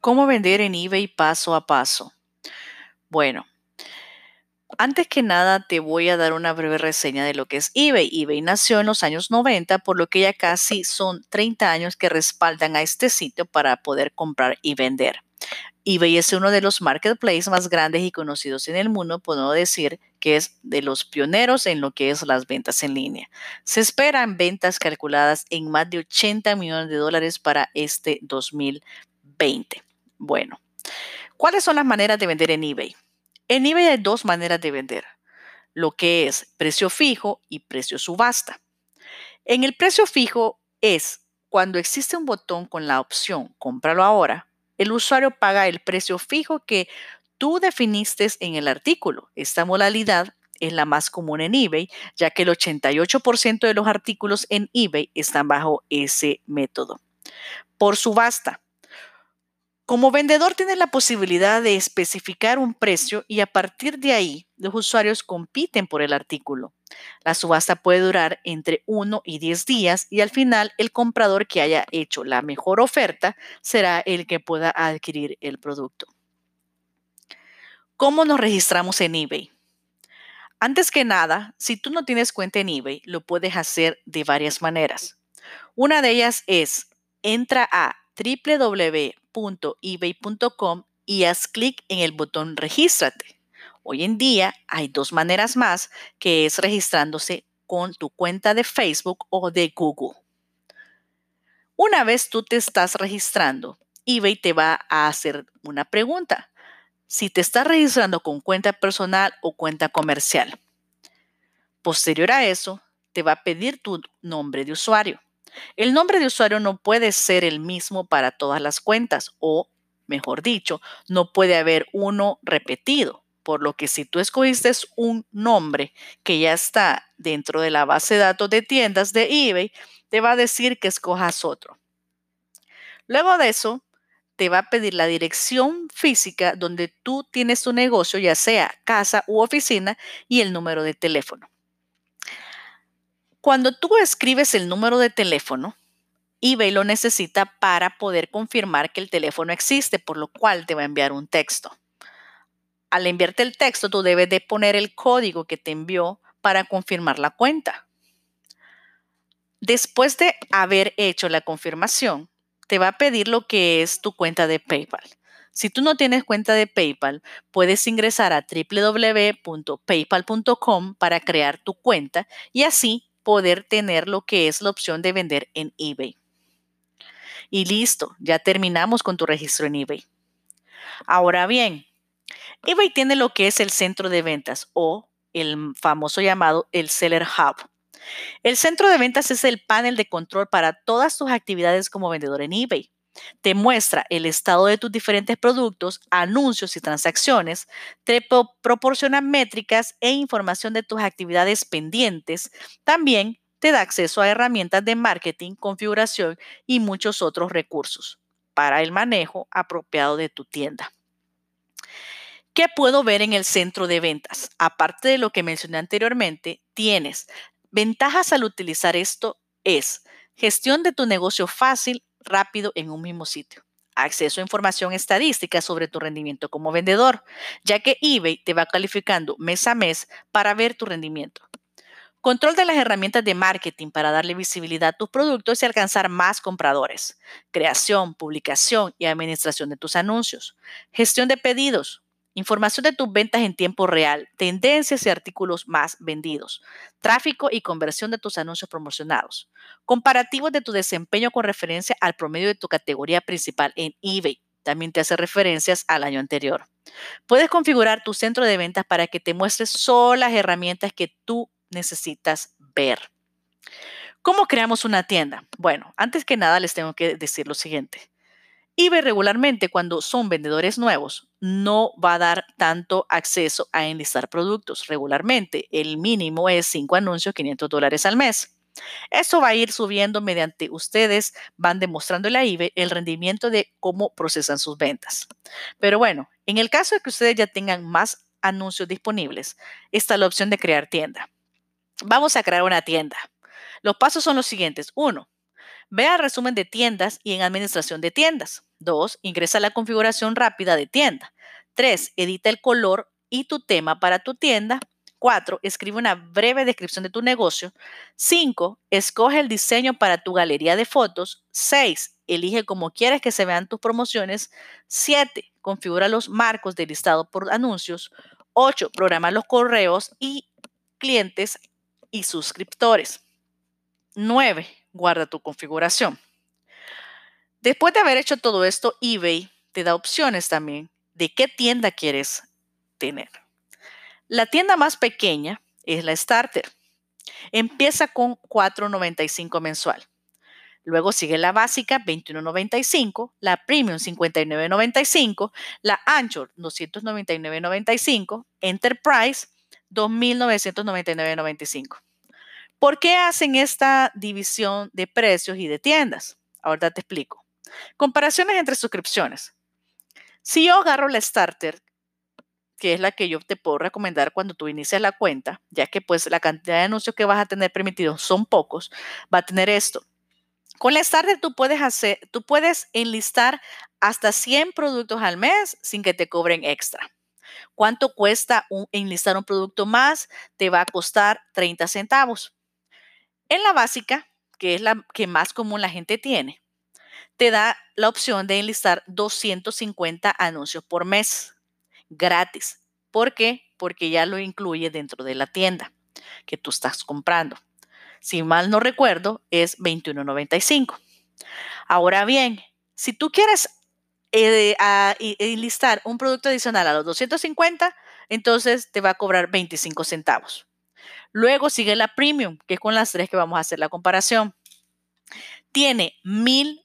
¿Cómo vender en eBay paso a paso? Bueno, antes que nada te voy a dar una breve reseña de lo que es eBay. eBay nació en los años 90, por lo que ya casi son 30 años que respaldan a este sitio para poder comprar y vender eBay es uno de los marketplaces más grandes y conocidos en el mundo, puedo decir que es de los pioneros en lo que es las ventas en línea. Se esperan ventas calculadas en más de 80 millones de dólares para este 2020. Bueno, ¿cuáles son las maneras de vender en eBay? En eBay hay dos maneras de vender, lo que es precio fijo y precio subasta. En el precio fijo es cuando existe un botón con la opción cómpralo ahora el usuario paga el precio fijo que tú definiste en el artículo. Esta modalidad es la más común en eBay, ya que el 88% de los artículos en eBay están bajo ese método. Por subasta. Como vendedor tienes la posibilidad de especificar un precio y a partir de ahí los usuarios compiten por el artículo. La subasta puede durar entre 1 y 10 días y al final el comprador que haya hecho la mejor oferta será el que pueda adquirir el producto. ¿Cómo nos registramos en eBay? Antes que nada, si tú no tienes cuenta en eBay, lo puedes hacer de varias maneras. Una de ellas es entra a www.ebay.com y haz clic en el botón Regístrate. Hoy en día hay dos maneras más, que es registrándose con tu cuenta de Facebook o de Google. Una vez tú te estás registrando, eBay te va a hacer una pregunta. Si te estás registrando con cuenta personal o cuenta comercial. Posterior a eso, te va a pedir tu nombre de usuario. El nombre de usuario no puede ser el mismo para todas las cuentas o, mejor dicho, no puede haber uno repetido. Por lo que si tú escogiste un nombre que ya está dentro de la base de datos de tiendas de eBay, te va a decir que escojas otro. Luego de eso, te va a pedir la dirección física donde tú tienes tu negocio, ya sea casa u oficina, y el número de teléfono. Cuando tú escribes el número de teléfono, eBay lo necesita para poder confirmar que el teléfono existe, por lo cual te va a enviar un texto al enviarte el texto, tú debes de poner el código que te envió para confirmar la cuenta. Después de haber hecho la confirmación, te va a pedir lo que es tu cuenta de PayPal. Si tú no tienes cuenta de PayPal, puedes ingresar a www.paypal.com para crear tu cuenta y así poder tener lo que es la opción de vender en eBay. Y listo, ya terminamos con tu registro en eBay. Ahora bien, eBay tiene lo que es el centro de ventas o el famoso llamado el Seller Hub. El centro de ventas es el panel de control para todas tus actividades como vendedor en eBay. Te muestra el estado de tus diferentes productos, anuncios y transacciones, te proporciona métricas e información de tus actividades pendientes. También te da acceso a herramientas de marketing, configuración y muchos otros recursos para el manejo apropiado de tu tienda. ¿Qué puedo ver en el centro de ventas? Aparte de lo que mencioné anteriormente, tienes ventajas al utilizar esto es gestión de tu negocio fácil, rápido en un mismo sitio. Acceso a información estadística sobre tu rendimiento como vendedor, ya que eBay te va calificando mes a mes para ver tu rendimiento. Control de las herramientas de marketing para darle visibilidad a tus productos y alcanzar más compradores. Creación, publicación y administración de tus anuncios. Gestión de pedidos, Información de tus ventas en tiempo real, tendencias y artículos más vendidos, tráfico y conversión de tus anuncios promocionados, comparativos de tu desempeño con referencia al promedio de tu categoría principal en eBay. También te hace referencias al año anterior. Puedes configurar tu centro de ventas para que te muestre solo las herramientas que tú necesitas ver. ¿Cómo creamos una tienda? Bueno, antes que nada les tengo que decir lo siguiente ve regularmente cuando son vendedores nuevos no va a dar tanto acceso a enlistar productos. Regularmente el mínimo es 5 anuncios, 500 dólares al mes. Eso va a ir subiendo mediante ustedes van demostrando a eBay el rendimiento de cómo procesan sus ventas. Pero bueno, en el caso de que ustedes ya tengan más anuncios disponibles, está la opción de crear tienda. Vamos a crear una tienda. Los pasos son los siguientes. Uno, Ve al resumen de tiendas y en administración de tiendas. 2. Ingresa la configuración rápida de tienda. 3. Edita el color y tu tema para tu tienda. 4. Escribe una breve descripción de tu negocio. 5. Escoge el diseño para tu galería de fotos. 6. Elige cómo quieres que se vean tus promociones. 7. Configura los marcos de listado por anuncios. 8. Programa los correos y clientes y suscriptores. 9. Guarda tu configuración. Después de haber hecho todo esto, eBay te da opciones también de qué tienda quieres tener. La tienda más pequeña es la Starter. Empieza con $4.95 mensual. Luego sigue la básica, $21.95, la premium, $59.95, la Anchor, $299.95, Enterprise, $2.999.95. ¿Por qué hacen esta división de precios y de tiendas? Ahorita te explico. Comparaciones entre suscripciones. Si yo agarro la Starter, que es la que yo te puedo recomendar cuando tú inicias la cuenta, ya que pues la cantidad de anuncios que vas a tener permitidos son pocos, va a tener esto. Con la Starter tú puedes hacer, tú puedes enlistar hasta 100 productos al mes sin que te cobren extra. ¿Cuánto cuesta enlistar un producto más? Te va a costar 30 centavos. En la básica, que es la que más común la gente tiene, te da la opción de enlistar 250 anuncios por mes, gratis. ¿Por qué? Porque ya lo incluye dentro de la tienda que tú estás comprando si mal no recuerdo, es $21.95. Ahora bien, si tú quieres eh, enlistar un producto adicional a los 250, entonces te va a cobrar 25 centavos. Luego sigue la premium, que es con las tres que vamos a hacer la comparación. Tiene mil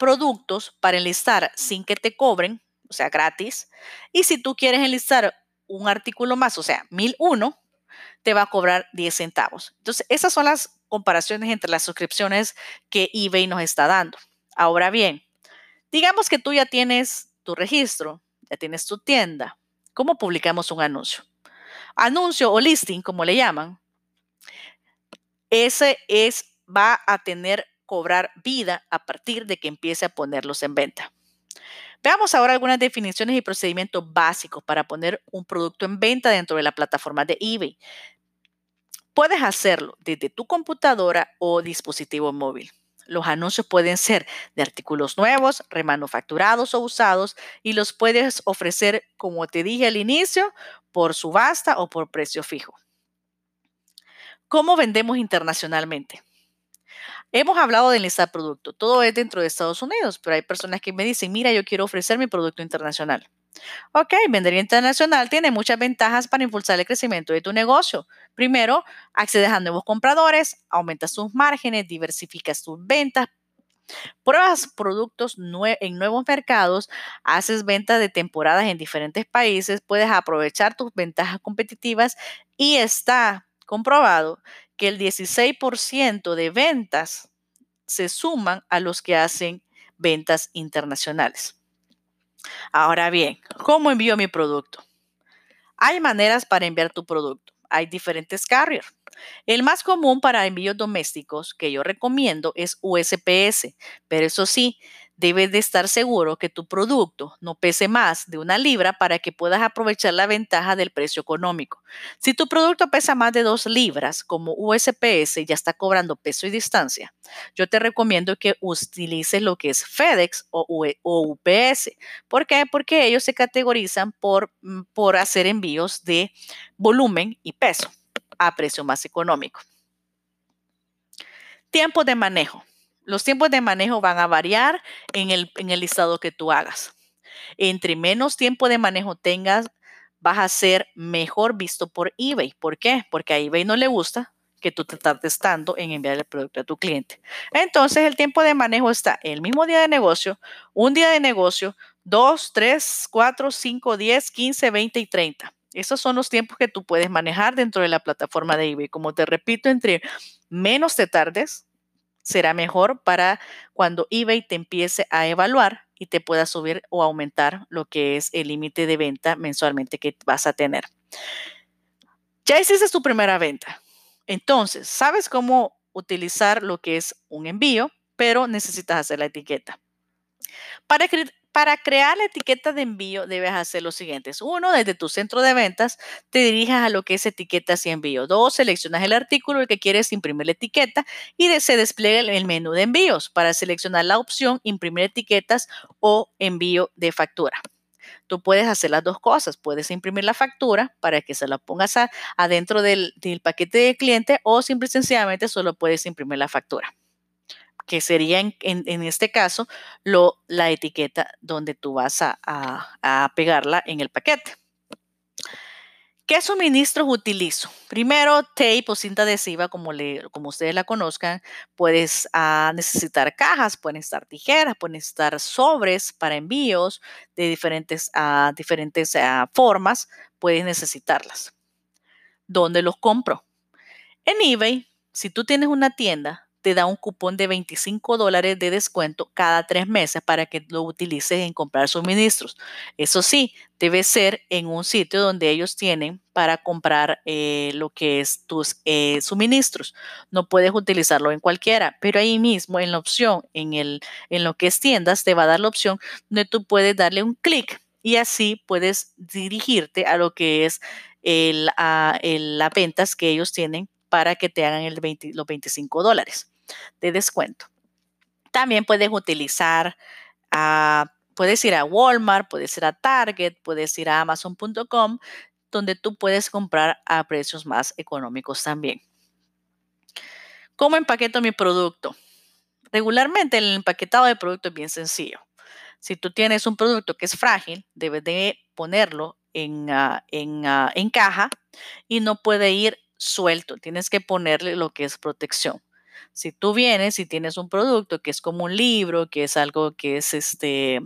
productos para enlistar sin que te cobren, o sea, gratis. Y si tú quieres enlistar un artículo más, o sea, 1001, te va a cobrar 10 centavos. Entonces, esas son las comparaciones entre las suscripciones que eBay nos está dando. Ahora bien, digamos que tú ya tienes tu registro, ya tienes tu tienda. ¿Cómo publicamos un anuncio? Anuncio o listing, como le llaman, ese es, va a tener cobrar vida a partir de que empiece a ponerlos en venta. Veamos ahora algunas definiciones y procedimientos básicos para poner un producto en venta dentro de la plataforma de eBay. Puedes hacerlo desde tu computadora o dispositivo móvil. Los anuncios pueden ser de artículos nuevos, remanufacturados o usados y los puedes ofrecer, como te dije al inicio, por subasta o por precio fijo. ¿Cómo vendemos internacionalmente? Hemos hablado de enlistar producto. Todo es dentro de Estados Unidos, pero hay personas que me dicen, mira, yo quiero ofrecer mi producto internacional. Ok, vender internacional tiene muchas ventajas para impulsar el crecimiento de tu negocio. Primero, accedes a nuevos compradores, aumentas tus márgenes, diversificas tus ventas, pruebas productos en nuevos mercados, haces ventas de temporadas en diferentes países, puedes aprovechar tus ventajas competitivas y está comprobado que el 16% de ventas se suman a los que hacen ventas internacionales. Ahora bien, ¿cómo envío mi producto? Hay maneras para enviar tu producto. Hay diferentes carriers. El más común para envíos domésticos que yo recomiendo es USPS, pero eso sí, debes de estar seguro que tu producto no pese más de una libra para que puedas aprovechar la ventaja del precio económico. Si tu producto pesa más de dos libras, como USPS ya está cobrando peso y distancia, yo te recomiendo que utilices lo que es FedEx o, UPS. ¿Por qué? Porque ellos se categorizan por, mm, por hacer envíos de volumen y peso a precio más económico. Tiempo de manejo. Los tiempos de manejo van a variar en el, en el listado que tú hagas. Entre menos tiempo de manejo tengas, vas a ser mejor visto por eBay. ¿Por qué? Porque a eBay no le gusta que tú te tardes tanto en enviar el producto a tu cliente. Entonces, el tiempo de manejo está el mismo día de negocio, un día de negocio, 2, 3, 4, 5, 10, 15, 20 y 30. Esos son los tiempos que tú puedes manejar dentro de la plataforma de eBay. Como te repito, entre menos te tardes, será mejor para cuando eBay te empiece a evaluar y te pueda subir o aumentar lo que es el límite de venta mensualmente que vas a tener. Ya hiciste tu primera venta. Entonces, ¿sabes cómo utilizar lo que es un envío? pero necesitas hacer la etiqueta. Para, para crear la etiqueta de envío debes hacer lo siguiente. Uno, desde tu centro de ventas te dirijas a lo que es etiquetas y envío. Dos, seleccionas el artículo el que quieres imprimir la etiqueta y se despliega el menú de envíos para seleccionar la opción imprimir etiquetas o envío de factura. Tú puedes hacer las dos cosas. Puedes imprimir la factura para que se la pongas adentro del, del paquete de cliente o simple y sencillamente solo puedes imprimir la factura que sería en, este caso lo, la etiqueta donde tú vas a, pegarla en el paquete. ¿Qué suministros utilizo? Primero, tape o cinta adhesiva, como, le, como ustedes la conozcan. Puedes ah, necesitar cajas, pueden estar tijeras, pueden estar sobres para envíos de diferentes, uh, diferentes ah, formas. Puedes necesitarlas. ¿Dónde los compro? En eBay, si tú tienes una tienda, te da un cupón de 25 dólares de descuento cada tres meses para que lo utilices en comprar suministros. Eso sí, debe ser en un sitio donde ellos tienen para comprar eh, lo que es tus eh, suministros. No puedes utilizarlo en cualquiera, pero ahí mismo en la opción, en, el, en lo que es tiendas, te va a dar la opción donde tú puedes darle un clic y así puedes dirigirte a lo que es el, a, las ventas que ellos tienen para que te hagan el los 25 dólares de descuento. También puedes utilizar, puedes ir a Walmart, puedes ir a Target, puedes ir a Amazon.com, donde tú puedes comprar a precios más económicos también. ¿Cómo empaqueto mi producto? Regularmente el empaquetado de producto es bien sencillo. Si tú tienes un producto que es frágil, debes de ponerlo en, ah, ah, en caja y no puede ir suelto. Tienes que ponerle lo que es protección. Si tú vienes y tienes un producto que es como un libro, que es algo que es este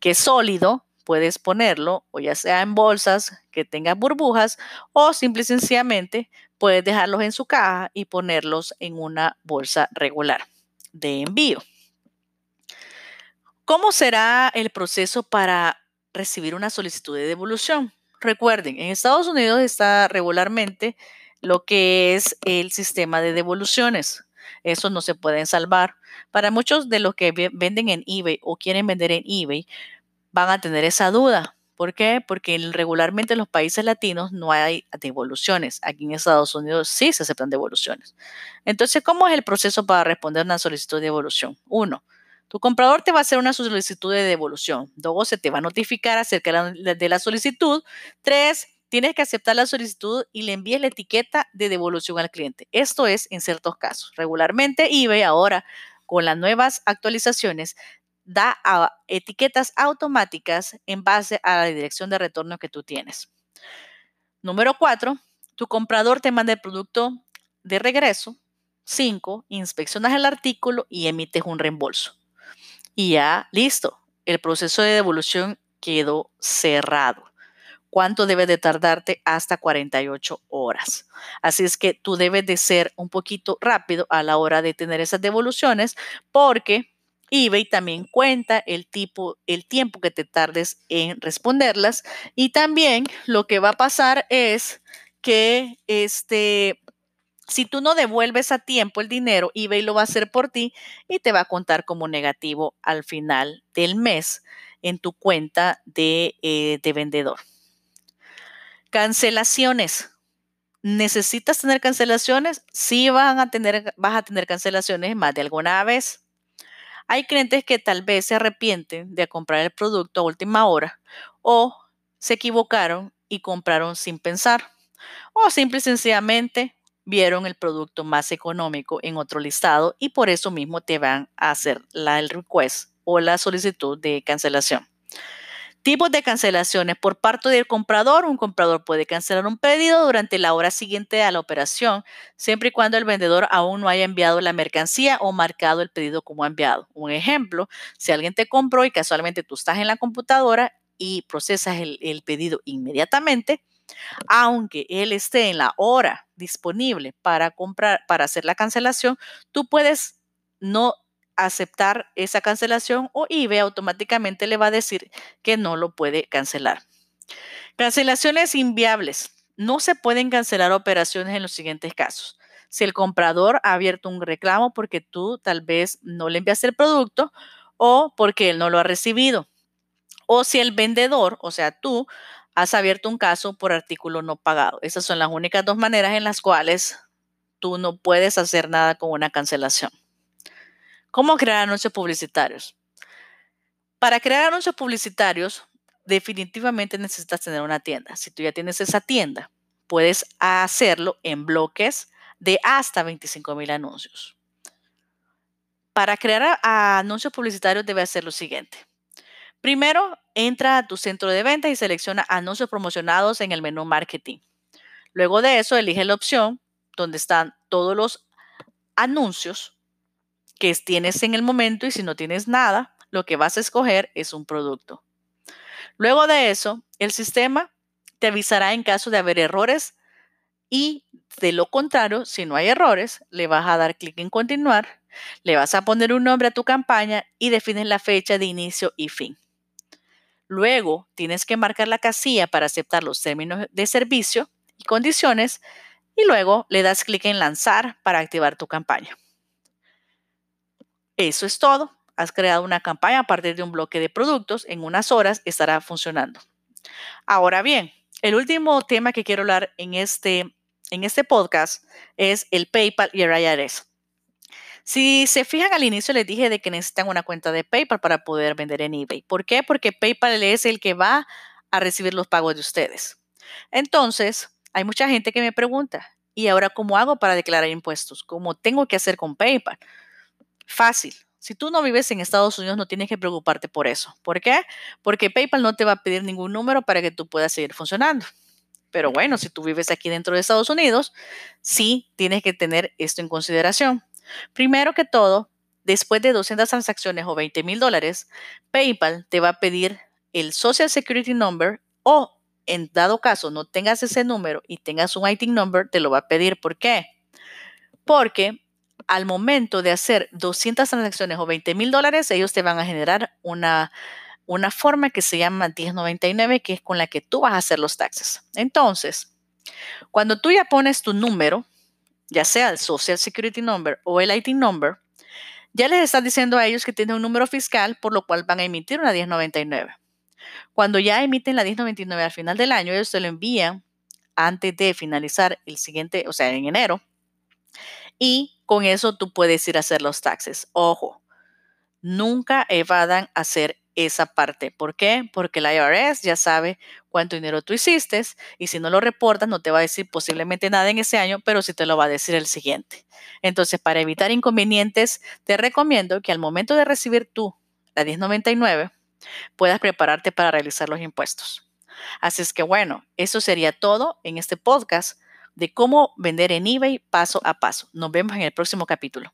que es sólido, puedes ponerlo o ya sea en bolsas que tengan burbujas o simple y sencillamente puedes dejarlos en su caja y ponerlos en una bolsa regular de envío. ¿Cómo será el proceso para recibir una solicitud de devolución? Recuerden, en Estados Unidos está regularmente lo que es el sistema de devoluciones. Eso no se pueden salvar. Para muchos de los que venden en eBay o quieren vender en eBay, van a tener esa duda. ¿Por qué? Porque regularmente en los países latinos no hay devoluciones. Aquí en Estados Unidos sí se aceptan devoluciones. Entonces, ¿cómo es el proceso para responder una solicitud de devolución? Uno, tu comprador te va a hacer una solicitud de devolución. Dos, se te va a notificar acerca de la solicitud. Tres, tienes que aceptar la solicitud y le envíes la etiqueta de devolución al cliente. Esto es en ciertos casos. Regularmente eBay ahora con las nuevas actualizaciones da etiquetas automáticas en base a la dirección de retorno que tú tienes. Número cuatro, tu comprador te manda el producto de regreso. Cinco, inspeccionas el artículo y emites un reembolso. Y ya, listo, el proceso de devolución quedó cerrado cuánto debe de tardarte hasta 48 horas. Así es que tú debes de ser un poquito rápido a la hora de tener esas devoluciones porque eBay también cuenta el tipo, el tiempo que te tardes en responderlas y también lo que va a pasar es que este si tú no devuelves a tiempo el dinero, eBay lo va a hacer por ti y te va a contar como negativo al final del mes en tu cuenta de, eh, de vendedor. Cancelaciones. ¿Necesitas tener cancelaciones? Sí van a tener, vas a tener cancelaciones más de alguna vez. Hay clientes que tal vez se arrepienten de comprar el producto a última hora o se equivocaron y compraron sin pensar o simple y sencillamente vieron el producto más económico en otro listado y por eso mismo te van a hacer la, el request o la solicitud de cancelación. Tipos de cancelaciones. Por parte del comprador, un comprador puede cancelar un pedido durante la hora siguiente a la operación, siempre y cuando el vendedor aún no haya enviado la mercancía o marcado el pedido como enviado. Un ejemplo, si alguien te compró y casualmente tú estás en la computadora y procesas el, el pedido inmediatamente, aunque él esté en la hora disponible para comprar, para hacer la cancelación, tú puedes no aceptar esa cancelación o eBay automáticamente le va a decir que no lo puede cancelar. Cancelaciones inviables. No se pueden cancelar operaciones en los siguientes casos. si el comprador ha abierto un reclamo porque tú tal vez no le enviaste el producto o porque él no lo ha recibido. O si el vendedor, o sea, tú, has abierto un caso por artículo no pagado. Esas son las únicas dos maneras en las cuales tú no puedes hacer nada con una cancelación. ¿Cómo crear anuncios publicitarios? Para crear anuncios publicitarios, definitivamente necesitas tener una tienda. Si tú ya tienes esa tienda, puedes hacerlo en bloques de hasta 25 mil anuncios. Para crear anuncios publicitarios debe hacer lo siguiente. Primero, entra a tu centro de venta y selecciona anuncios promocionados en el menú marketing. Luego de eso, elige la opción donde están todos los anuncios que tienes en el momento y si no tienes nada, lo que vas a escoger es un producto. Luego de eso, el sistema te avisará en caso de haber errores y de lo contrario, si no hay errores, le vas a dar clic en continuar, le vas a poner un nombre a tu campaña y defines la fecha de inicio y fin. Luego tienes que marcar la casilla para aceptar los términos de servicio y condiciones y luego le das clic en lanzar para activar tu campaña. Eso es todo. Has creado una campaña a partir de un bloque de productos. En unas horas estará funcionando. Ahora bien, el último tema que quiero hablar en este, en este podcast es el PayPal y el IRS. Si se fijan al inicio les dije de que necesitan una cuenta de PayPal para poder vender en eBay. ¿Por qué? Porque PayPal es el que va a recibir los pagos de ustedes. Entonces, hay mucha gente que me pregunta, ¿y ahora cómo hago para declarar impuestos? ¿Cómo tengo que hacer con PayPal? Fácil. Si tú no vives en Estados Unidos, no tienes que preocuparte por eso. ¿Por qué? Porque PayPal no te va a pedir ningún número para que tú puedas seguir funcionando. Pero bueno, si tú vives aquí dentro de Estados Unidos, sí tienes que tener esto en consideración. Primero que todo, después de 200 transacciones o 20 mil dólares, PayPal te va a pedir el Social Security Number o en dado caso no tengas ese número y tengas un IT number, te lo va a pedir. ¿Por qué? Porque al momento de hacer 200 transacciones o 20 mil dólares, ellos te van a generar una, una forma que se llama 1099, que es con la que tú vas a hacer los taxes. Entonces, cuando tú ya pones tu número, ya sea el Social Security Number o el IT Number, ya les estás diciendo a ellos que tienen un número fiscal, por lo cual van a emitir una 1099. Cuando ya emiten la 1099 al final del año, ellos te lo envían antes de finalizar el siguiente, o sea, en enero. Y con eso tú puedes ir a hacer los taxes. Ojo, nunca evadan hacer esa parte. ¿Por qué? Porque la IRS ya sabe cuánto dinero tú hiciste y si no lo reportas no te va a decir posiblemente nada en ese año, pero sí te lo va a decir el siguiente. Entonces, para evitar inconvenientes, te recomiendo que al momento de recibir tú la 1099, puedas prepararte para realizar los impuestos. Así es que bueno, eso sería todo en este podcast de cómo vender en eBay paso a paso. Nos vemos en el próximo capítulo.